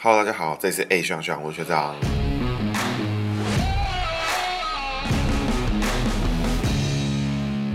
Hello，大家好，这里是 A 学长学长，我是学长。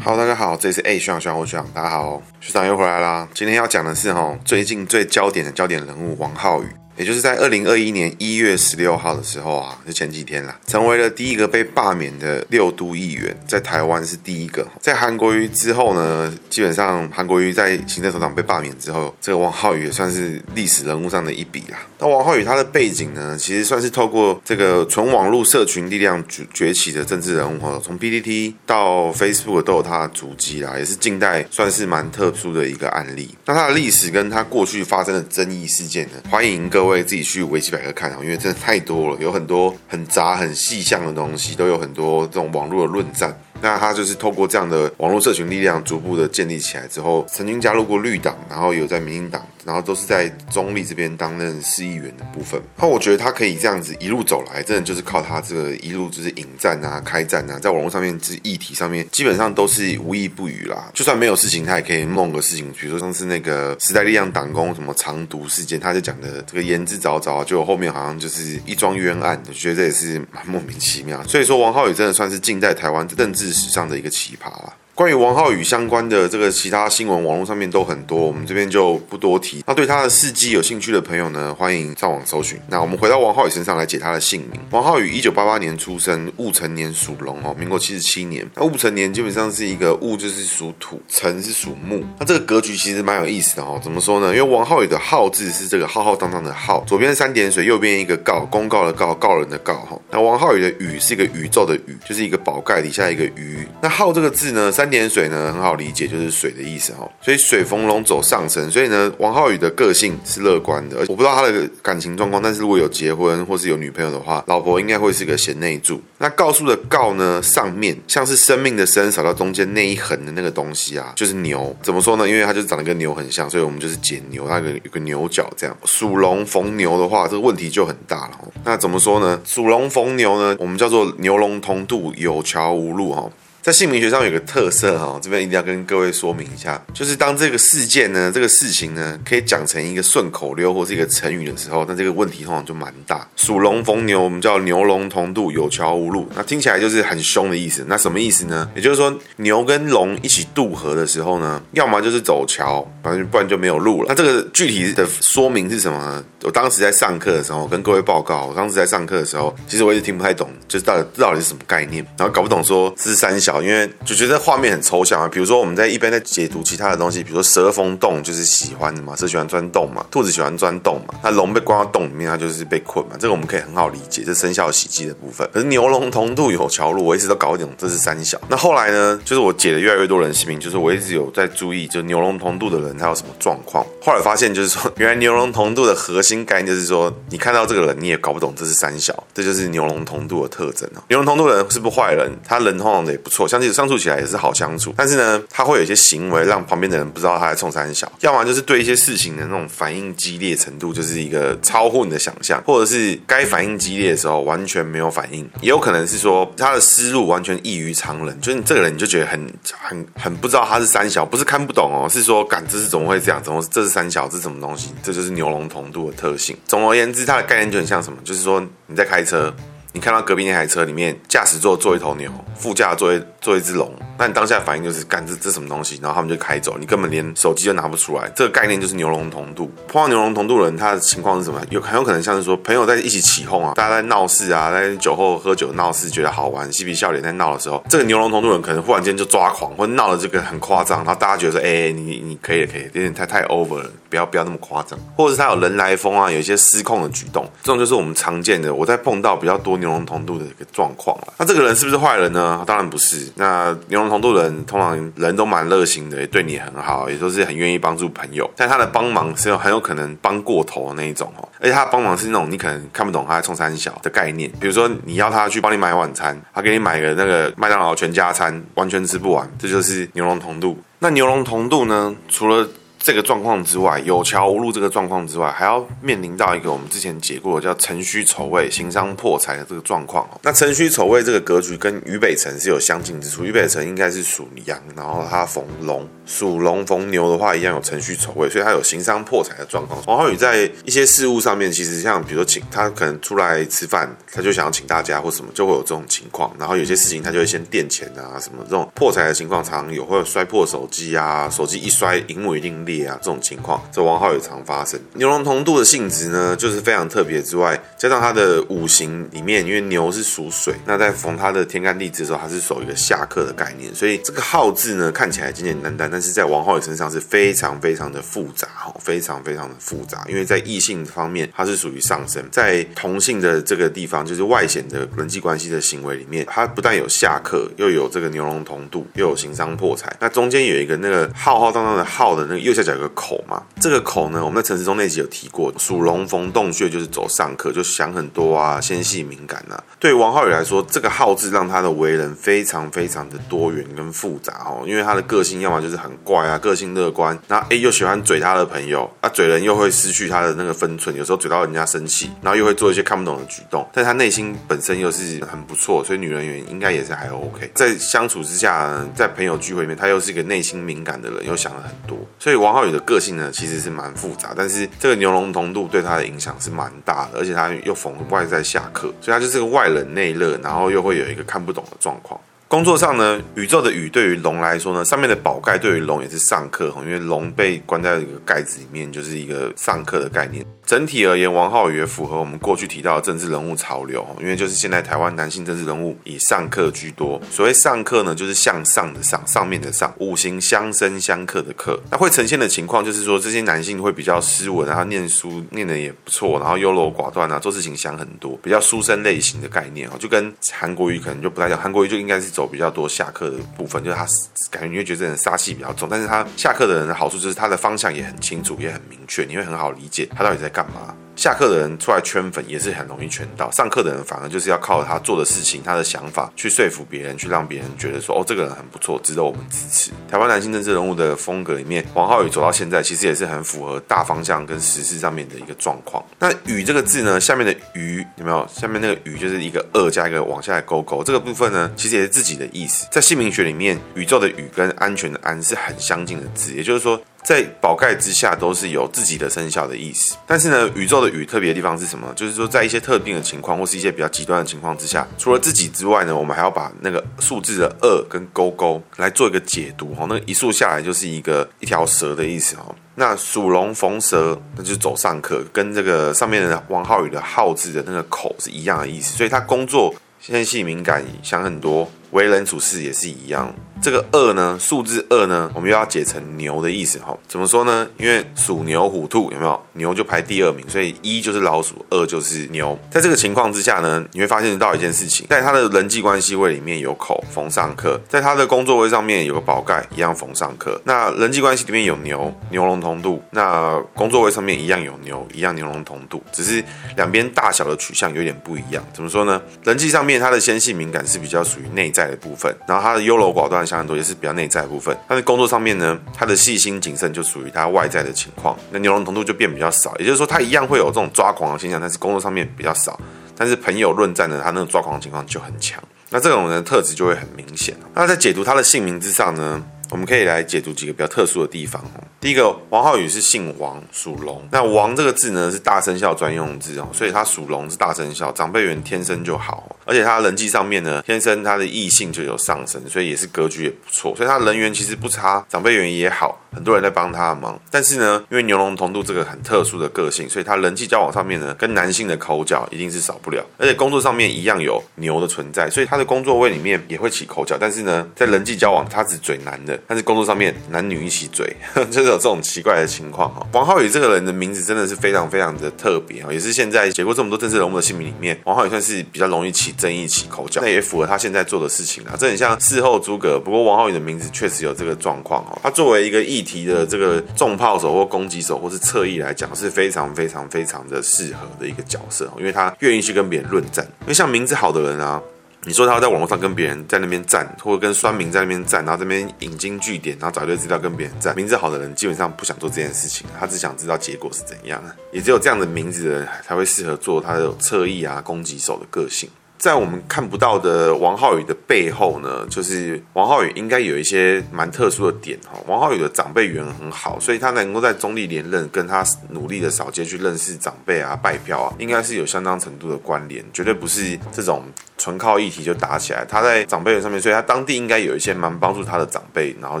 Hello，大家好，这里是 A 学长学长，我是学长，大家好，学长又回来啦。今天要讲的是哦，最近最焦点的焦点人物王浩宇。也就是在二零二一年一月十六号的时候啊，就前几天啦，成为了第一个被罢免的六都议员，在台湾是第一个。在韩国瑜之后呢，基本上韩国瑜在行政首长被罢免之后，这个王浩宇也算是历史人物上的一笔啦。那王浩宇他的背景呢，其实算是透过这个纯网络社群力量崛崛起的政治人物，从 PTT 到 Facebook 都有他的足迹啦，也是近代算是蛮特殊的一个案例。那他的历史跟他过去发生的争议事件呢，欢迎各位。会自己去维基百科看啊，因为真的太多了，有很多很杂、很细项的东西，都有很多这种网络的论战。那他就是透过这样的网络社群力量，逐步的建立起来之后，曾经加入过绿党，然后有在民进党，然后都是在中立这边担任市议员的部分。那我觉得他可以这样子一路走来，真的就是靠他这个一路就是引战啊、开战啊，在网络上面就是议题上面，基本上都是无一不语啦。就算没有事情，他也可以弄个事情，比如说上次那个时代力量党工什么藏毒事件，他就讲的这个言之凿凿，就后面好像就是一桩冤案，我觉得这也是蛮莫名其妙。所以说，王浩宇真的算是近代台湾政治史上的一个奇葩了。关于王浩宇相关的这个其他新闻，网络上面都很多，我们这边就不多提。那对他的事迹有兴趣的朋友呢，欢迎上网搜寻。那我们回到王浩宇身上来解他的姓名。王浩宇一九八八年出生，戊辰年属龙哦，民国七十七年。那戊辰年基本上是一个戊就是属土，辰是属木。那这个格局其实蛮有意思的哦。怎么说呢？因为王浩宇的浩字是这个浩浩荡荡的浩，左边三点水，右边一个告，公告的告，告人的告哈。那王浩宇的宇是一个宇宙的宇，就是一个宝盖底下一个鱼。那浩这个字呢，三三点水呢很好理解，就是水的意思哈。所以水逢龙走上升，所以呢，王浩宇的个性是乐观的。我不知道他的感情状况，但是如果有结婚或是有女朋友的话，老婆应该会是个贤内助。那告诉的告呢，上面像是生命的生扫到中间那一横的那个东西啊，就是牛。怎么说呢？因为它就长得跟牛很像，所以我们就是剪牛，那个有个牛角这样。属龙逢牛的话，这个问题就很大了。那怎么说呢？属龙逢牛呢，我们叫做牛龙同渡，有桥无路哈。在姓名学上有个特色哈，这边一定要跟各位说明一下，就是当这个事件呢，这个事情呢，可以讲成一个顺口溜或是一个成语的时候，那这个问题通常就蛮大。属龙逢牛，我们叫牛龙同渡，有桥无路，那听起来就是很凶的意思。那什么意思呢？也就是说，牛跟龙一起渡河的时候呢，要么就是走桥，反正不然就没有路了。那这个具体的说明是什么呢？我当时在上课的时候，跟各位报告，我当时在上课的时候，其实我一直听不太懂，就是到底到底是什么概念，然后搞不懂说是三小。因为就觉得画面很抽象啊，比如说我们在一边在解读其他的东西，比如说蛇逢洞就是喜欢的嘛，蛇喜欢钻洞嘛，兔子喜欢钻洞嘛，那龙被关到洞里面，它就是被困嘛，这个我们可以很好理解，这生肖喜忌的部分。可是牛龙同渡有桥路，我一直都搞不懂这是三小。那后来呢，就是我解了越来越多人姓名，就是我一直有在注意，就牛龙同渡的人他有什么状况。后来发现就是说，原来牛龙同渡的核心概念就是说，你看到这个人你也搞不懂这是三小，这就是牛龙同渡的特征啊。牛龙同渡的人是不坏人，他人通常的也不错，相信。相处起来也是好相处，但是呢，他会有一些行为让旁边的人不知道他在冲三小，要么就是对一些事情的那种反应激烈程度，就是一个超乎你的想象，或者是该反应激烈的时候完全没有反应，也有可能是说他的思路完全异于常人，就是你这个人你就觉得很很很不知道他是三小，不是看不懂哦，是说，感这是怎么会这样？怎么这是三小？这是什么东西？这就是牛龙同度的特性。总而言之，它的概念就很像什么？就是说你在开车。你看到隔壁那台车里面，驾驶座坐一头牛，副驾坐一坐一只龙，那你当下反应就是，干这这什么东西？然后他们就开走，你根本连手机都拿不出来。这个概念就是牛龙同渡。碰到牛龙同渡的人，他的情况是什么？有很有可能像是说，朋友在一起起哄啊，大家在闹事啊，在酒后喝酒闹事，觉得好玩，嬉皮笑脸在闹的时候，这个牛龙同渡人可能忽然间就抓狂，或者闹的这个很夸张，然后大家觉得说，哎、你你可以了，可以，有点太太 over 了，不要不要那么夸张，或者是他有人来疯啊，有一些失控的举动，这种就是我们常见的。我在碰到比较多牛龙同度的一。个状况了，那这个人是不是坏人呢？当然不是。那牛龙同度人通常人都蛮热心的，也对你很好，也都是很愿意帮助朋友。但他的帮忙是有很有可能帮过头的那一种哦，而且他的帮忙是那种你可能看不懂他在冲三小的概念。比如说你要他去帮你买晚餐，他给你买个那个麦当劳全家餐，完全吃不完，这就是牛龙同度。那牛龙同度呢？除了这个状况之外，有桥无路这个状况之外，还要面临到一个我们之前解过的叫辰戌丑未、行商破财的这个状况。那辰戌丑未这个格局跟于北辰是有相近之处，于北辰应该是属羊，然后他逢龙，属龙逢牛的话一样有辰戌丑未，所以他有行商破财的状况。王浩宇在一些事物上面，其实像比如说请他可能出来吃饭，他就想要请大家或什么，就会有这种情况。然后有些事情他就会先垫钱啊，什么这种破财的情况常常有，或者摔破手机啊，手机一摔，荧幕一定裂啊，这种情况，这王浩宇常发生。牛龙同度的性质呢，就是非常特别之外，加上他的五行里面，因为牛是属水，那在逢他的天干地支的时候，他是守一个下克的概念，所以这个浩字呢看起来简简单单，但是在王浩宇身上是非常非常的复杂，非常非常的复杂，因为在异性方面，它是属于上升，在同性的这个地方，就是外显的人际关系的行为里面，它不但有下克，又有这个牛龙同度，又有行商破财。那中间有一个那个浩浩荡荡的浩的那个右下角有个口嘛，这个口呢，我们在陈时中那集有提过，属龙逢洞穴就是走上课，就想很多啊，纤细敏感啊。对王浩宇来说，这个浩字让他的为人非常非常的多元跟复杂哦，因为他的个性要么就是很怪啊，个性乐观，那 A 又喜欢嘴他的朋友，啊嘴人又会失去他的那个分寸，有时候嘴到人家生气，然后又会做一些看不懂的举动，但他内心本身又是很不错，所以女人缘应该也是还 OK。在相处之下，在朋友聚会里面，他又是一个内心敏感的人，又想了很多，所以王王浩宇的个性呢，其实是蛮复杂，但是这个牛龙同度对他的影响是蛮大的，而且他又逢外在下课，所以他就是个外冷内热，然后又会有一个看不懂的状况。工作上呢，宇宙的宇对于龙来说呢，上面的宝盖对于龙也是上克，因为龙被关在一个盖子里面，就是一个上克的概念。整体而言，王浩宇也符合我们过去提到的政治人物潮流，因为就是现在台湾男性政治人物以上克居多。所谓上克呢，就是向上的上，上面的上，五行相生相克的克。那会呈现的情况就是说，这些男性会比较斯文，然后念书念得也不错，然后优柔寡断啊，做事情想很多，比较书生类型的概念哦，就跟韩国瑜可能就不太像，韩国瑜就应该是。走比较多下课的部分，就是他感觉你会觉得这人杀气比较重，但是他下课的人的好处就是他的方向也很清楚，也很明确，你会很好理解他到底在干嘛。下课的人出来圈粉也是很容易圈到，上课的人反而就是要靠他做的事情、他的想法去说服别人，去让别人觉得说哦，这个人很不错，值得我们支持。台湾男性政治人物的风格里面，王浩宇走到现在其实也是很符合大方向跟时事上面的一个状况。那宇这个字呢，下面的宇有没有？下面那个宇就是一个二加一个往下的勾勾，这个部分呢，其实也是自己的意思。在姓名学里面，宇宙的宇跟安全的安是很相近的字，也就是说。在宝盖之下都是有自己的生肖的意思，但是呢，宇宙的宇特别的地方是什么？就是说，在一些特定的情况或是一些比较极端的情况之下，除了自己之外呢，我们还要把那个数字的二跟勾勾来做一个解读哦。那一竖下来就是一个一条蛇的意思哦。那属龙逢蛇，那就走上课，跟这个上面的王浩宇的浩字的那个口是一样的意思，所以他工作纤细敏感，想很多，为人处事也是一样。这个二呢，数字二呢，我们又要解成牛的意思哈。怎么说呢？因为属牛、虎、兔有没有？牛就排第二名，所以一就是老鼠，二就是牛。在这个情况之下呢，你会发现到一件事情，在他的人际关系位里面有口逢上克，在他的工作位上面有个宝盖一样逢上克。那人际关系里面有牛，牛龙同度；那工作位上面一样有牛，一样牛龙同度，只是两边大小的取向有点不一样。怎么说呢？人际上面他的纤细敏感是比较属于内在的部分，然后他的优柔寡断。想很多也是比较内在的部分，他在工作上面呢，他的细心谨慎就属于他外在的情况。那牛龙同度就变比较少，也就是说他一样会有这种抓狂的现象，但是工作上面比较少。但是朋友论战呢，他那种抓狂的情况就很强。那这种人的特质就会很明显。那在解读他的姓名之上呢，我们可以来解读几个比较特殊的地方哦。第一个，王浩宇是姓王，属龙。那王这个字呢是大生肖专用字哦，所以他属龙是大生肖，长辈缘天生就好。而且他人际上面呢，天生他的异性就有上升，所以也是格局也不错，所以他人缘其实不差，长辈缘也好，很多人在帮他的忙。但是呢，因为牛龙同度这个很特殊的个性，所以他人际交往上面呢，跟男性的口角一定是少不了。而且工作上面一样有牛的存在，所以他的工作位里面也会起口角。但是呢，在人际交往他只嘴男的，但是工作上面男女一起嘴，就是有这种奇怪的情况哈。王浩宇这个人的名字真的是非常非常的特别啊，也是现在写过这么多政治人物的姓名里面，王浩宇算是比较容易起。争议起口角，那也符合他现在做的事情啊。这很像事后诸葛，不过王浩宇的名字确实有这个状况哦。他作为一个议题的这个重炮手或攻击手，或是侧翼来讲，是非常非常非常的适合的一个角色，因为他愿意去跟别人论战。因为像名字好的人啊。你说他在网络上跟别人在那边站，或者跟酸民在那边站，然后这边引经据典，然后找一堆资料跟别人站。名字好的人基本上不想做这件事情，他只想知道结果是怎样。也只有这样的名字的人才会适合做他的侧翼啊、攻击手的个性。在我们看不到的王浩宇的背后呢，就是王浩宇应该有一些蛮特殊的点哈。王浩宇的长辈缘很好，所以他能够在中立连任，跟他努力的扫街去认识长辈啊、拜票啊，应该是有相当程度的关联，绝对不是这种。纯靠议题就打起来，他在长辈上面，所以他当地应该有一些蛮帮助他的长辈，然后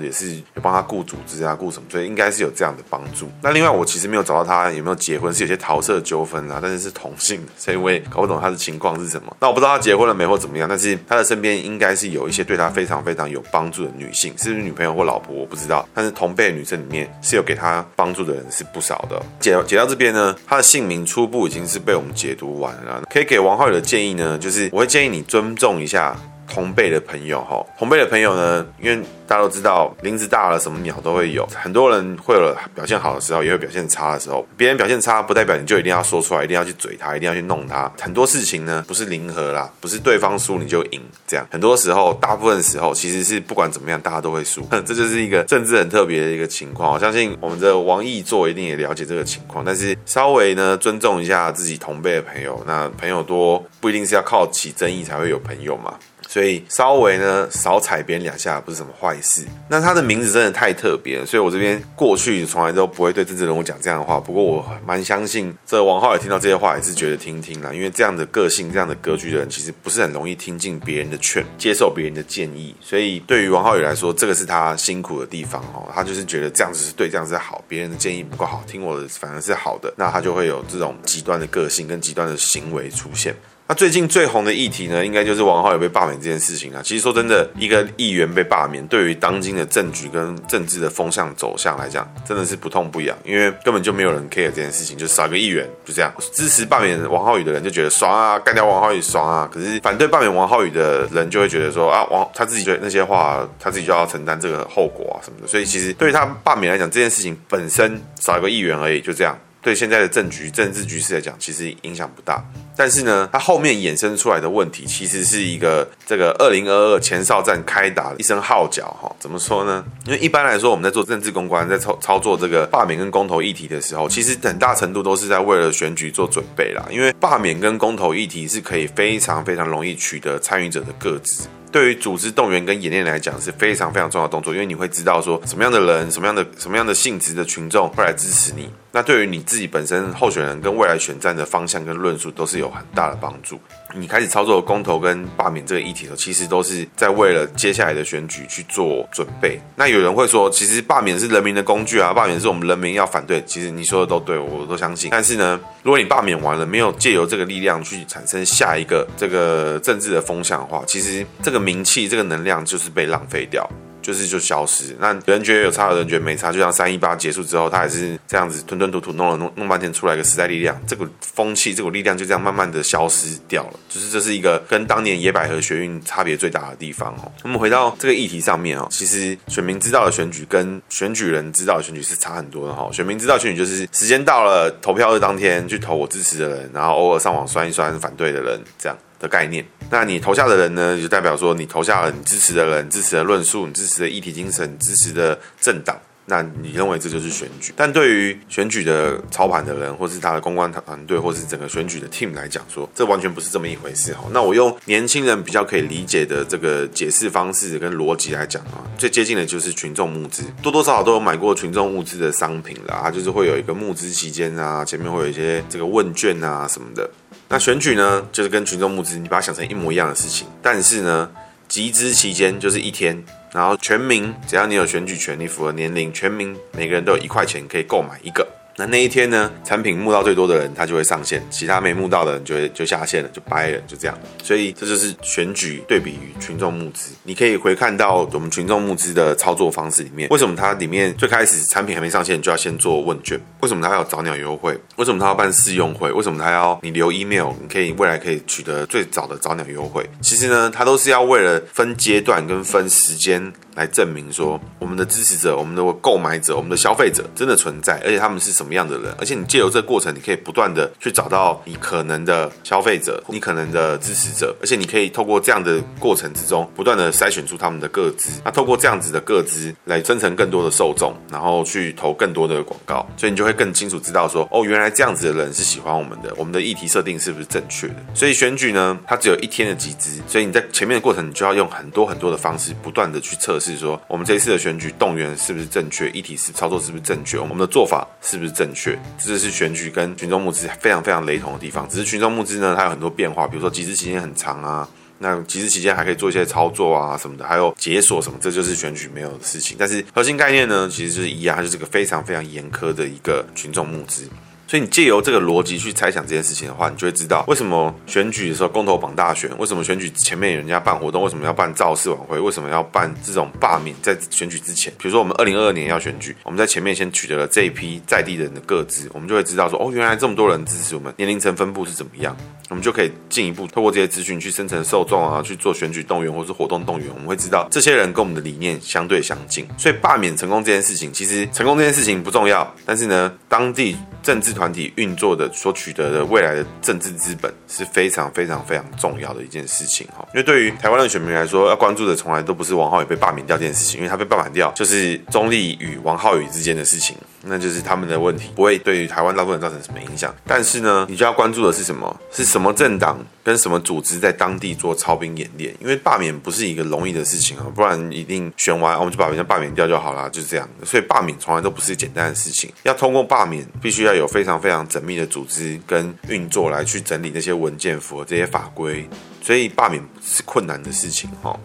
也是有帮他顾组织啊、顾什么，所以应该是有这样的帮助。那另外，我其实没有找到他有没有结婚，是有些桃色纠纷啊，但是是同性，所以我也搞不懂他的情况是什么。那我不知道他结婚了没或怎么样，但是他的身边应该是有一些对他非常非常有帮助的女性，是不是女朋友或老婆我不知道，但是同辈女生里面是有给他帮助的人是不少的。解解到这边呢，他的姓名初步已经是被我们解读完了，可以给王浩宇的建议呢，就是我会建议你尊重一下同辈的朋友哈，同辈的朋友呢，因为大家都知道林子大了，什么鸟都会有，很多人会有表现好的时候，也会表现差的时候。别人表现差，不代表你就一定要说出来，一定要去嘴他，一定要去弄他。很多事情呢，不是零和啦，不是对方输你就赢这样。很多时候，大部分时候其实是不管怎么样，大家都会输。这就是一个政治很特别的一个情况。我相信我们的王毅座一定也了解这个情况，但是稍微呢尊重一下自己同辈的朋友。那朋友多不一定是要靠起争议才会有朋友嘛。所以稍微呢少踩别人两下不是什么坏事。那他的名字真的太特别了，所以我这边过去从来都不会对政治人物讲这样的话。不过我蛮相信，这王浩宇听到这些话也是觉得听听啦，因为这样的个性、这样的格局的人，其实不是很容易听进别人的劝，接受别人的建议。所以对于王浩宇来说，这个是他辛苦的地方哦。他就是觉得这样子是对，这样子好，别人的建议不够好，听我的反而是好的，那他就会有这种极端的个性跟极端的行为出现。那最近最红的议题呢，应该就是王浩宇被罢免这件事情啊。其实说真的，一个议员被罢免，对于当今的政局跟政治的风向走向来讲，真的是不痛不痒，因为根本就没有人 care 这件事情，就少一个议员，就这样。支持罢免王浩宇的人就觉得爽啊，干掉王浩宇爽啊。可是反对罢免王浩宇的人就会觉得说啊，王他自己觉得那些话，他自己就要承担这个后果啊什么的。所以其实对于他罢免来讲，这件事情本身少一个议员而已，就这样。对现在的政局、政治局势来讲，其实影响不大。但是呢，它后面衍生出来的问题，其实是一个这个二零二二前哨战开打的一声号角哈。怎么说呢？因为一般来说，我们在做政治公关，在操操作这个罢免跟公投议题的时候，其实很大程度都是在为了选举做准备啦。因为罢免跟公投议题是可以非常非常容易取得参与者的个资。对于组织动员跟演练来讲是非常非常重要的动作，因为你会知道说什么样的人、什么样的什么样的性质的群众会来支持你。那对于你自己本身候选人跟未来选战的方向跟论述都是有很大的帮助。你开始操作公投跟罢免这个议题的时候，其实都是在为了接下来的选举去做准备。那有人会说，其实罢免是人民的工具啊，罢免是我们人民要反对。其实你说的都对，我都相信。但是呢，如果你罢免完了，没有借由这个力量去产生下一个这个政治的风向的话，其实这个名气、这个能量就是被浪费掉。就是就消失，那有人觉得有差，有人觉得没差，就像三一八结束之后，他还是这样子吞吞吐吐弄了弄弄半天出来一个时代力量，这股风气这股力量就这样慢慢的消失掉了。就是这是一个跟当年野百合学运差别最大的地方哦。我们回到这个议题上面哦，其实选民知道的选举跟选举人知道的选举是差很多的哈。选民知道选举就是时间到了，投票日当天去投我支持的人，然后偶尔上网酸一酸反对的人，这样。的概念，那你投下的人呢，就代表说你投下了你支持的人、支持的论述、你支持的议题精神、支持的政党，那你认为这就是选举？但对于选举的操盘的人，或是他的公关团队，或是整个选举的 team 来讲说，这完全不是这么一回事哈。那我用年轻人比较可以理解的这个解释方式跟逻辑来讲啊，最接近的就是群众募资，多多少少都有买过群众募资的商品啦，它就是会有一个募资期间啊，前面会有一些这个问卷啊什么的。那选举呢，就是跟群众募资，你把它想成一模一样的事情。但是呢，集资期间就是一天，然后全民只要你有选举权，你符合年龄，全民每个人都有一块钱可以购买一个。那那一天呢，产品募到最多的人，他就会上线；其他没募到的人就会就下线了，就掰了，就这样。所以这就是选举对比于群众募资。你可以回看到我们群众募资的操作方式里面，为什么它里面最开始产品还没上线就要先做问卷？为什么它要早鸟优惠？为什么它要办试用会？为什么它要你留 email？你可以未来可以取得最早的早鸟优惠？其实呢，它都是要为了分阶段跟分时间来证明说，我们的支持者、我们的购买者、我们的消费者真的存在，而且他们是什么？么样的人，而且你借由这个过程，你可以不断的去找到你可能的消费者，你可能的支持者，而且你可以透过这样的过程之中，不断的筛选出他们的个资，那透过这样子的个资来增成更多的受众，然后去投更多的广告，所以你就会更清楚知道说，哦，原来这样子的人是喜欢我们的，我们的议题设定是不是正确的？所以选举呢，它只有一天的集资，所以你在前面的过程，你就要用很多很多的方式，不断的去测试说，我们这一次的选举动员是不是正确，议题是操作是不是正确，我们的做法是不是正确？这就是选举跟群众募资非常非常雷同的地方。只是群众募资呢，它有很多变化，比如说集资期间很长啊。那集资期间还可以做一些操作啊什么的，还有解锁什么，这就是选举没有的事情。但是核心概念呢，其实就是一样，它就是个非常非常严苛的一个群众募资。所以你借由这个逻辑去猜想这件事情的话，你就会知道为什么选举的时候公投榜大选，为什么选举前面有人家办活动，为什么要办造势晚会，为什么要办这种罢免，在选举之前，比如说我们二零二二年要选举，我们在前面先取得了这一批在地人的个资，我们就会知道说，哦，原来这么多人支持我们，年龄层分布是怎么样，我们就可以进一步透过这些资讯去生成受众啊，去做选举动员或是活动动员，我们会知道这些人跟我们的理念相对相近。所以罢免成功这件事情，其实成功这件事情不重要，但是呢，当地。政治团体运作的所取得的未来的政治资本是非常非常非常重要的一件事情哈，因为对于台湾的选民来说，要关注的从来都不是王浩宇被罢免掉这件事情，因为他被罢免掉就是中立与王浩宇之间的事情，那就是他们的问题，不会对于台湾大部分人造成什么影响。但是呢，你就要关注的是什么？是什么政党跟什么组织在当地做操兵演练？因为罢免不是一个容易的事情啊，不然一定选完我们就把人家罢免掉就好了，就是这样。所以罢免从来都不是简单的事情，要通过罢免，必须要有非常非常缜密的组织跟运作来去整理那些文件，符合这些法规，所以罢免是困难的事情哈。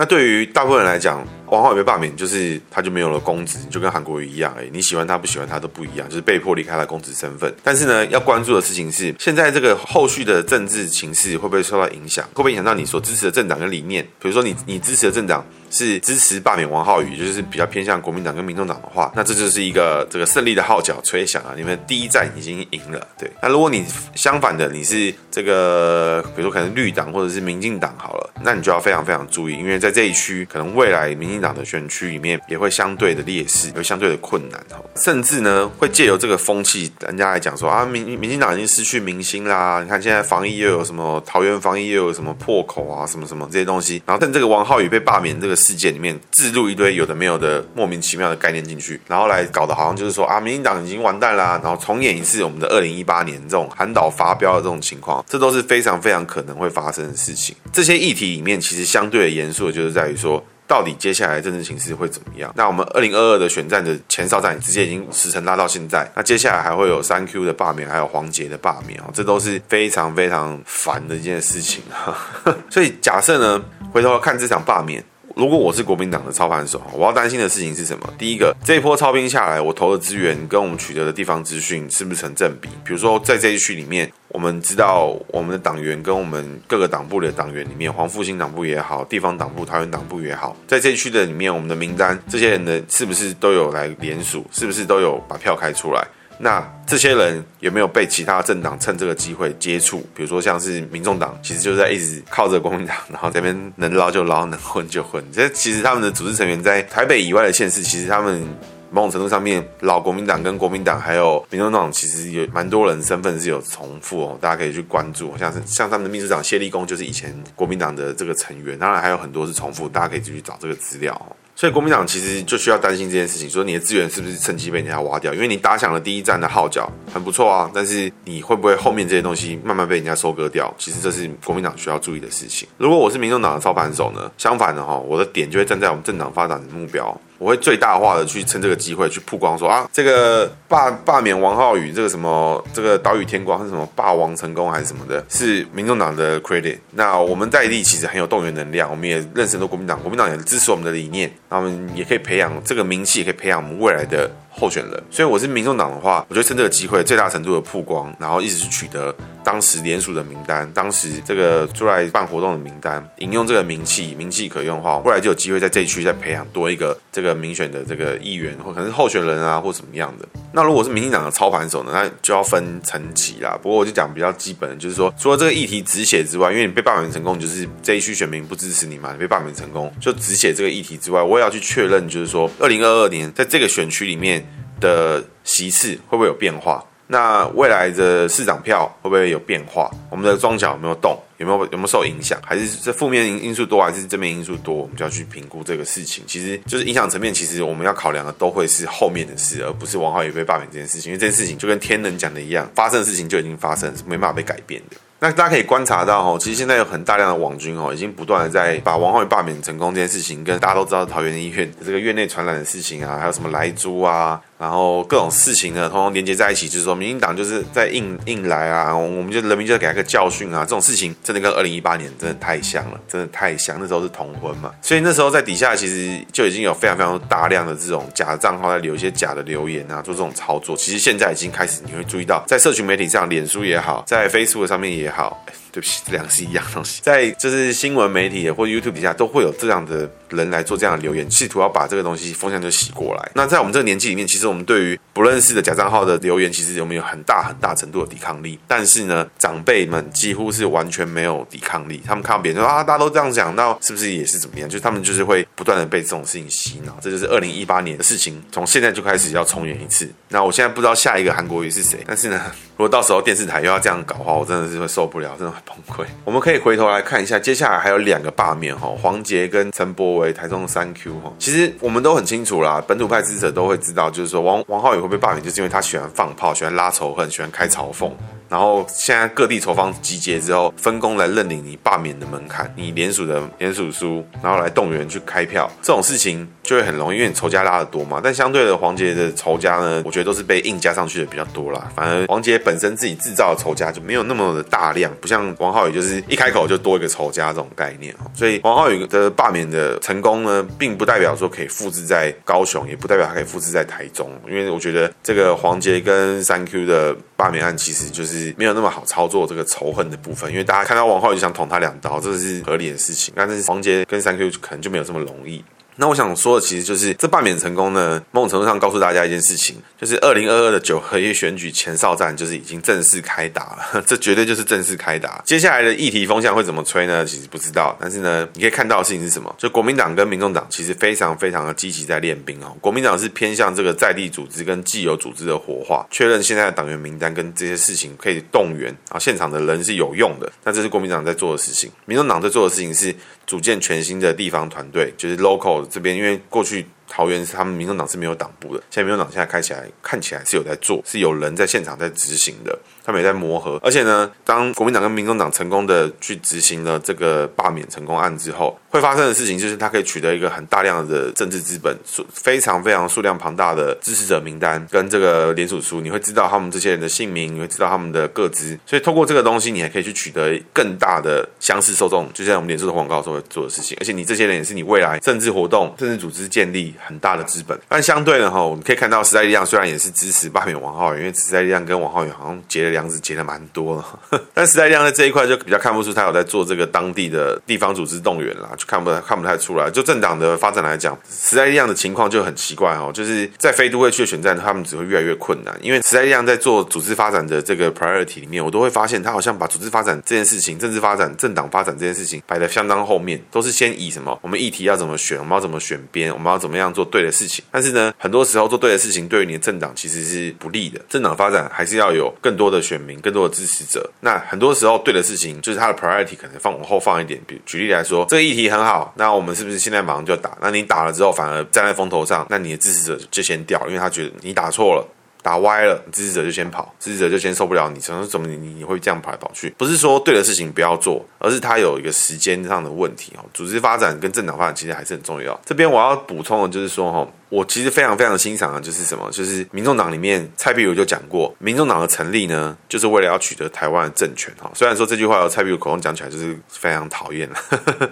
那对于大部分人来讲，王浩宇被罢免，就是他就没有了公职，就跟韩国瑜一样，哎，你喜欢他不喜欢他都不一样，就是被迫离开了公职身份。但是呢，要关注的事情是，现在这个后续的政治情势会不会受到影响？会不会影响到你所支持的政党跟理念？比如说你你支持的政党是支持罢免王浩宇，就是比较偏向国民党跟民众党的话，那这就是一个这个胜利的号角吹响啊，你们第一战已经赢了。对，那如果你相反的，你是这个比如说可能绿党或者是民进党好了，那你就要非常非常注意，因为在在这一区，可能未来民进党的选区里面也会相对的劣势，也会相对的困难哈，甚至呢会借由这个风气，人家来讲说啊，民民进党已经失去民心啦。你看现在防疫又有什么桃园防疫又有什么破口啊，什么什么这些东西，然后趁这个王浩宇被罢免这个事件里面，置入一堆有的没有的莫名其妙的概念进去，然后来搞得好像就是说啊，民进党已经完蛋啦，然后重演一次我们的二零一八年这种韩导发飙的这种情况，这都是非常非常可能会发生的事情。这些议题里面其实相对的严肃就是在于说，到底接下来政治形势会怎么样？那我们二零二二的选战的前哨战直接已经时程拉到现在，那接下来还会有三 Q 的罢免，还有黄杰的罢免哦，这都是非常非常烦的一件事情哈。所以假设呢，回头看这场罢免。如果我是国民党的操盘手，我要担心的事情是什么？第一个，这一波操兵下来，我投的资源跟我们取得的地方资讯是不是成正比？比如说，在这一区里面，我们知道我们的党员跟我们各个党部的党员里面，黄复兴党部也好，地方党部、桃园党部也好，在这一区的里面，我们的名单，这些人的是不是都有来联署？是不是都有把票开出来？那这些人有没有被其他政党趁这个机会接触？比如说像是民众党，其实就在一直靠着国民党，然后这边能捞就捞，能混就混。这其实他们的组织成员在台北以外的县市，其实他们某种程度上面，老国民党跟国民党还有民众党，其实有蛮多人身份是有重复哦，大家可以去关注。像是像他们的秘书长谢立功，就是以前国民党的这个成员，当然还有很多是重复，大家可以继续找这个资料。所以国民党其实就需要担心这件事情，说你的资源是不是趁机被人家挖掉？因为你打响了第一战的号角，很不错啊，但是你会不会后面这些东西慢慢被人家收割掉？其实这是国民党需要注意的事情。如果我是民众党的操盘手呢？相反的哈，我的点就会站在我们政党发展的目标。我会最大化的去趁这个机会去曝光说，啊，这个罢罢免王浩宇，这个什么这个岛屿天光是什么霸王成功还是什么的，是民众党的 credit。那我们在地其实很有动员能量，我们也认识很多国民党，国民党也支持我们的理念，那我们也可以培养这个名气，也可以培养我们未来的。候选人，所以我是民众党的话，我就趁这个机会最大程度的曝光，然后一直去取得当时联署的名单，当时这个出来办活动的名单，引用这个名气，名气可用的话，未来就有机会在这一区再培养多一个这个民选的这个议员，或可能是候选人啊，或什么样的。那如果是民进党的操盘手呢，那就要分层级啦。不过我就讲比较基本的，就是说除了这个议题止血之外，因为你被罢免成功，就是这一区选民不支持你嘛，你被罢免成功就止血这个议题之外，我也要去确认，就是说二零二二年在这个选区里面。的席次会不会有变化？那未来的市长票会不会有变化？我们的庄脚有没有动？有没有有没有受影响？还是这负面因素多，还是正面因素多？我们就要去评估这个事情。其实就是影响层面，其实我们要考量的都会是后面的事，而不是王浩宇被罢免这件事情。因为这件事情就跟天能讲的一样，发生的事情就已经发生，是没办法被改变的。那大家可以观察到哦，其实现在有很大量的网军哦，已经不断的在把王浩宇罢免成功这件事情，跟大家都知道桃园医院这个院内传染的事情啊，还有什么莱猪啊，然后各种事情呢，通通连接在一起，就是说民进党就是在硬硬来啊，我们就人民就给他个教训啊，这种事情真的跟二零一八年真的太像了，真的太像，那时候是同婚嘛，所以那时候在底下其实就已经有非常非常大量的这种假的账号在留一些假的留言啊，做这种操作，其实现在已经开始你会注意到，在社群媒体上，脸书也好，在 Facebook 上面也好。对不起，这两个是一样东西，在就是新闻媒体或 YouTube 底下都会有这样的人来做这样的留言，试图要把这个东西风向就洗过来。那在我们这个年纪里面，其实我们对于不认识的假账号的留言，其实我们有很大很大程度的抵抗力。但是呢，长辈们几乎是完全没有抵抗力。他们看到别人说啊，大家都这样讲，那是不是也是怎么样？就他们就是会不断的被这种事情洗脑。这就是二零一八年的事情，从现在就开始要重演一次。那我现在不知道下一个韩国瑜是谁，但是呢，如果到时候电视台又要这样搞的话，我真的是会受不了，真的会崩溃。我们可以回头来看一下，接下来还有两个罢免哈，黄杰跟陈柏维，台中的三 Q 哈。其实我们都很清楚啦，本土派支持者都会知道，就是说王王浩宇会被罢免，就是因为他喜欢放炮，喜欢拉仇恨，喜欢开嘲讽。然后现在各地仇方集结之后，分工来认领你罢免的门槛，你联署的联署书，然后来动员去开票，这种事情就会很容易，因为你仇家拉得多嘛。但相对的，黄捷的仇家呢，我觉得都是被硬加上去的比较多啦。反而黄捷本身自己制造的仇家就没有那么的大量，不像王浩宇就是一开口就多一个仇家这种概念。所以王浩宇的罢免的成功呢，并不代表说可以复制在高雄，也不代表他可以复制在台中，因为我觉得这个黄捷跟三 Q 的罢免案其实就是。没有那么好操作这个仇恨的部分，因为大家看到王浩宇想捅他两刀，这是合理的事情。但是黄杰跟三 Q 可能就没有这么容易。那我想说的其实就是这罢免成功呢，某种程度上告诉大家一件事情，就是二零二二的九合一选举前哨战就是已经正式开打了，这绝对就是正式开打。接下来的议题风向会怎么吹呢？其实不知道，但是呢，你可以看到的事情是什么？就国民党跟民众党其实非常非常的积极在练兵哦。国民党是偏向这个在地组织跟既有组织的活化，确认现在的党员名单跟这些事情可以动员啊，现场的人是有用的。那这是国民党在做的事情，民众党在做的事情是组建全新的地方团队，就是 local 这边，因为过去。桃园是他们民众党是没有党部的，现在民众党现在开起来看起来是有在做，是有人在现场在执行的，他们也在磨合。而且呢，当国民党跟民众党成功的去执行了这个罢免成功案之后，会发生的事情就是他可以取得一个很大量的政治资本，数非常非常数量庞大的支持者名单跟这个联署书，你会知道他们这些人的姓名，你会知道他们的个资，所以透过这个东西，你还可以去取得更大的相似受众，就像我们脸书的广告时候会做的事情。而且你这些人也是你未来政治活动、政治组织建立。很大的资本，但相对的哈，我们可以看到时代力量虽然也是支持罢免王浩宇，因为时代力量跟王浩宇好像结了样子，结了蛮多了。但时代力量在这一块就比较看不出他有在做这个当地的地方组织动员啦，就看不看不太出来。就政党的发展来讲，时代力量的情况就很奇怪哦，就是在非都会区的选战，他们只会越来越困难，因为时代力量在做组织发展的这个 priority 里面，我都会发现他好像把组织发展这件事情、政治发展、政党发展这件事情摆得相当后面，都是先以什么我们议题要怎么选，我们要怎么选边，我们要怎么样。做对的事情，但是呢，很多时候做对的事情对于你的政党其实是不利的。政党发展还是要有更多的选民、更多的支持者。那很多时候对的事情就是他的 priority 可能放往后放一点。比举例来说，这个议题很好，那我们是不是现在马上就打？那你打了之后反而站在风头上，那你的支持者就先掉，因为他觉得你打错了。打歪了，支持者就先跑，支持者就先受不了你。怎么怎么你你会这样跑来跑去？不是说对的事情不要做，而是他有一个时间上的问题哦。组织发展跟政党发展其实还是很重要。这边我要补充的就是说哈。我其实非常非常欣赏的，就是什么？就是民众党里面蔡壁如就讲过，民众党的成立呢，就是为了要取得台湾的政权哈。虽然说这句话由蔡壁如口中讲起来就是非常讨厌了，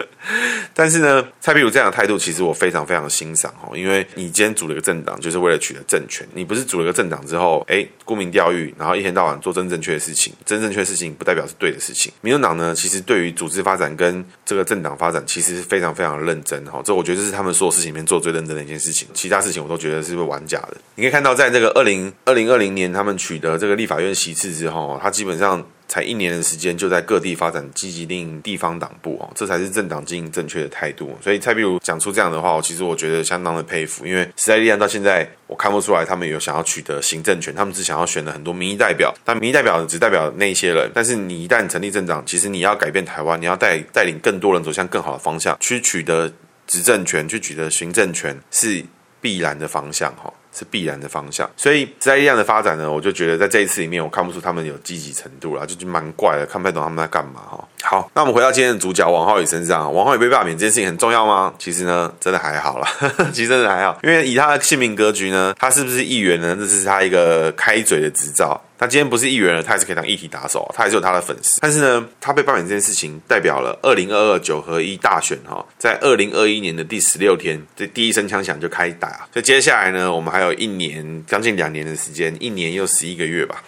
但是呢，蔡壁如这样的态度，其实我非常非常欣赏哈。因为你今天组了一个政党，就是为了取得政权，你不是组了一个政党之后，哎，沽名钓誉，然后一天到晚做真正确的事情，真正确的事情不代表是对的事情。民众党呢，其实对于组织发展跟这个政党发展，其实是非常非常认真哈。这我觉得这是他们所有事情里面做最认真的一件事情。其他事情我都觉得是不是玩假的？你可以看到，在这个二零二零二零年，他们取得这个立法院席次之后，他基本上才一年的时间，就在各地发展积极经营地方党部哦，这才是政党经营正确的态度。所以蔡壁如讲出这样的话，我其实我觉得相当的佩服，因为时代力量到现在我看不出来他们有想要取得行政权，他们只想要选了很多民意代表，但民意代表只代表那些人。但是你一旦成立政党，其实你要改变台湾，你要带带领更多人走向更好的方向，去取得执政权，去取得行政权，是必然的方向哈。是必然的方向，所以时代力量的发展呢，我就觉得在这一次里面，我看不出他们有积极程度了，就就蛮怪的，看不太懂他们在干嘛哈。好，那我们回到今天的主角王浩宇身上，王浩宇被罢免这件事情很重要吗？其实呢，真的还好啦，其实真的还好，因为以他的姓名格局呢，他是不是议员呢？这是他一个开嘴的执照。他今天不是议员了，他还是可以当议题打手，他还是有他的粉丝。但是呢，他被罢免这件事情，代表了二零二二九合一大选哈，在二零二一年的第十六天，这第一声枪响就开打。所以接下来呢，我们还有一年将近两年的时间，一年又十一个月吧，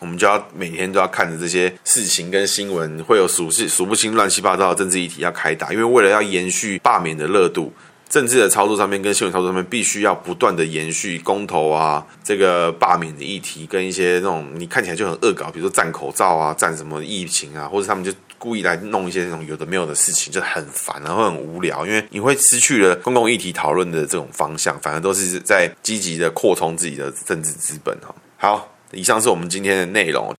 我们就要每天都要看着这些事情跟新闻，会有数是数不清乱七八糟的政治议题要开打，因为为了要延续罢免的热度。政治的操作上面跟新闻操作上面，必须要不断的延续公投啊，这个罢免的议题，跟一些那种你看起来就很恶搞，比如说战口罩啊，战什么疫情啊，或者他们就故意来弄一些那种有的没有的事情，就很烦，然后很无聊，因为你会失去了公共议题讨论的这种方向，反而都是在积极的扩充自己的政治资本哈。好，以上是我们今天的内容。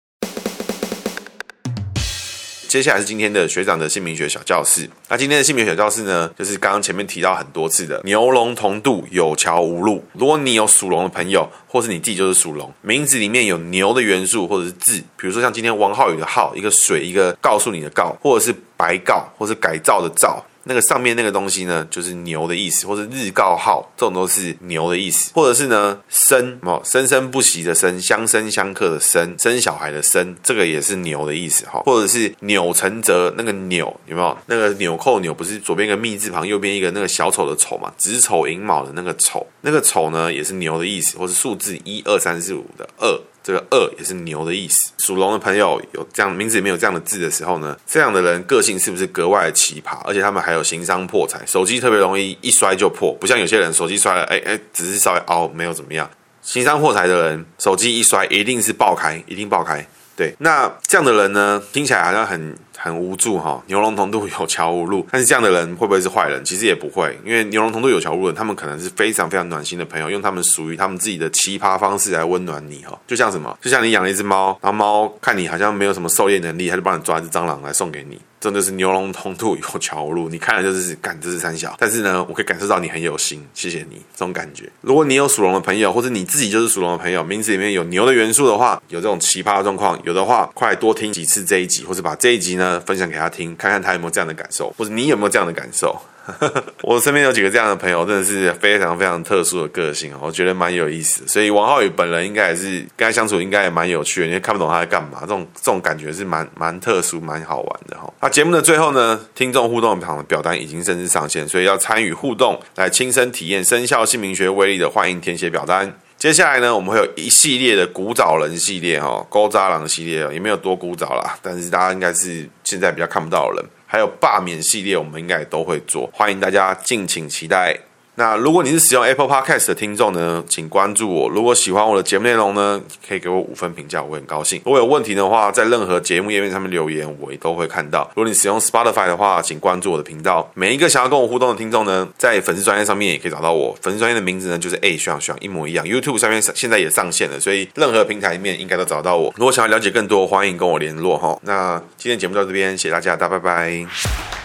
接下来是今天的学长的姓名学小教室。那今天的姓名学小教室呢，就是刚刚前面提到很多次的牛龙同度，有桥无路。如果你有属龙的朋友，或是你自己就是属龙，名字里面有牛的元素或者是字，比如说像今天王浩宇的浩，一个水，一个告诉你的告，或者是白告，或是改造的造。那个上面那个东西呢，就是牛的意思，或者日告号，这种都是牛的意思，或者是呢生哦，生生不息的生，相生相克的生，生小孩的生，这个也是牛的意思哈，或者是钮承泽那个钮有没有？那个纽扣钮不是左边一个密字旁，右边一个那个小丑的丑嘛？子丑寅卯的那个丑，那个丑呢也是牛的意思，或是数字一二三四五的二。这个二也是牛的意思。属龙的朋友有这样名字里面有这样的字的时候呢，这样的人个性是不是格外的奇葩？而且他们还有行商破财，手机特别容易一摔就破，不像有些人手机摔了，哎哎，只是稍微凹，没有怎么样。行商破财的人，手机一摔一定是爆开，一定爆开。对，那这样的人呢，听起来好像很。很无助哈，牛龙同度有桥无路，但是这样的人会不会是坏人？其实也不会，因为牛龙同度有桥无路，他们可能是非常非常暖心的朋友，用他们属于他们自己的奇葩方式来温暖你哈。就像什么？就像你养了一只猫，然后猫看你好像没有什么狩猎能力，他就帮你抓一只蟑螂来送给你。真的是牛龙同度有桥无路，你看了就是干这是三小，但是呢，我可以感受到你很有心，谢谢你这种感觉。如果你有属龙的朋友，或者你自己就是属龙的朋友，名字里面有牛的元素的话，有这种奇葩的状况，有的话，快多听几次这一集，或者把这一集呢分享给他听，看看他有没有这样的感受，或者你有没有这样的感受。我身边有几个这样的朋友，真的是非常非常特殊的个性，我觉得蛮有意思。所以王浩宇本人应该也是跟他相处，应该也蛮有趣的，因为看不懂他在干嘛，这种这种感觉是蛮蛮特殊、蛮好玩的哈。那节目的最后呢，听众互动场的表单已经正式上线，所以要参与互动来亲身体验生肖姓名学威力的，欢迎填写表单。接下来呢，我们会有一系列的古早人系列哈，勾渣郎系列也没有多古早啦，但是大家应该是现在比较看不到的人。还有罢免系列，我们应该也都会做，欢迎大家敬请期待。那如果你是使用 Apple Podcast 的听众呢，请关注我。如果喜欢我的节目内容呢，可以给我五分评价，我会很高兴。如果有问题的话，在任何节目页面上面留言，我也都会看到。如果你使用 Spotify 的话，请关注我的频道。每一个想要跟我互动的听众呢，在粉丝专页上面也可以找到我。粉丝专页的名字呢，就是 A 学长学长一模一样。YouTube 上面现在也上线了，所以任何平台面应该都找到我。如果想要了解更多，欢迎跟我联络哈。那今天节目到这边，谢谢大家，大家拜拜。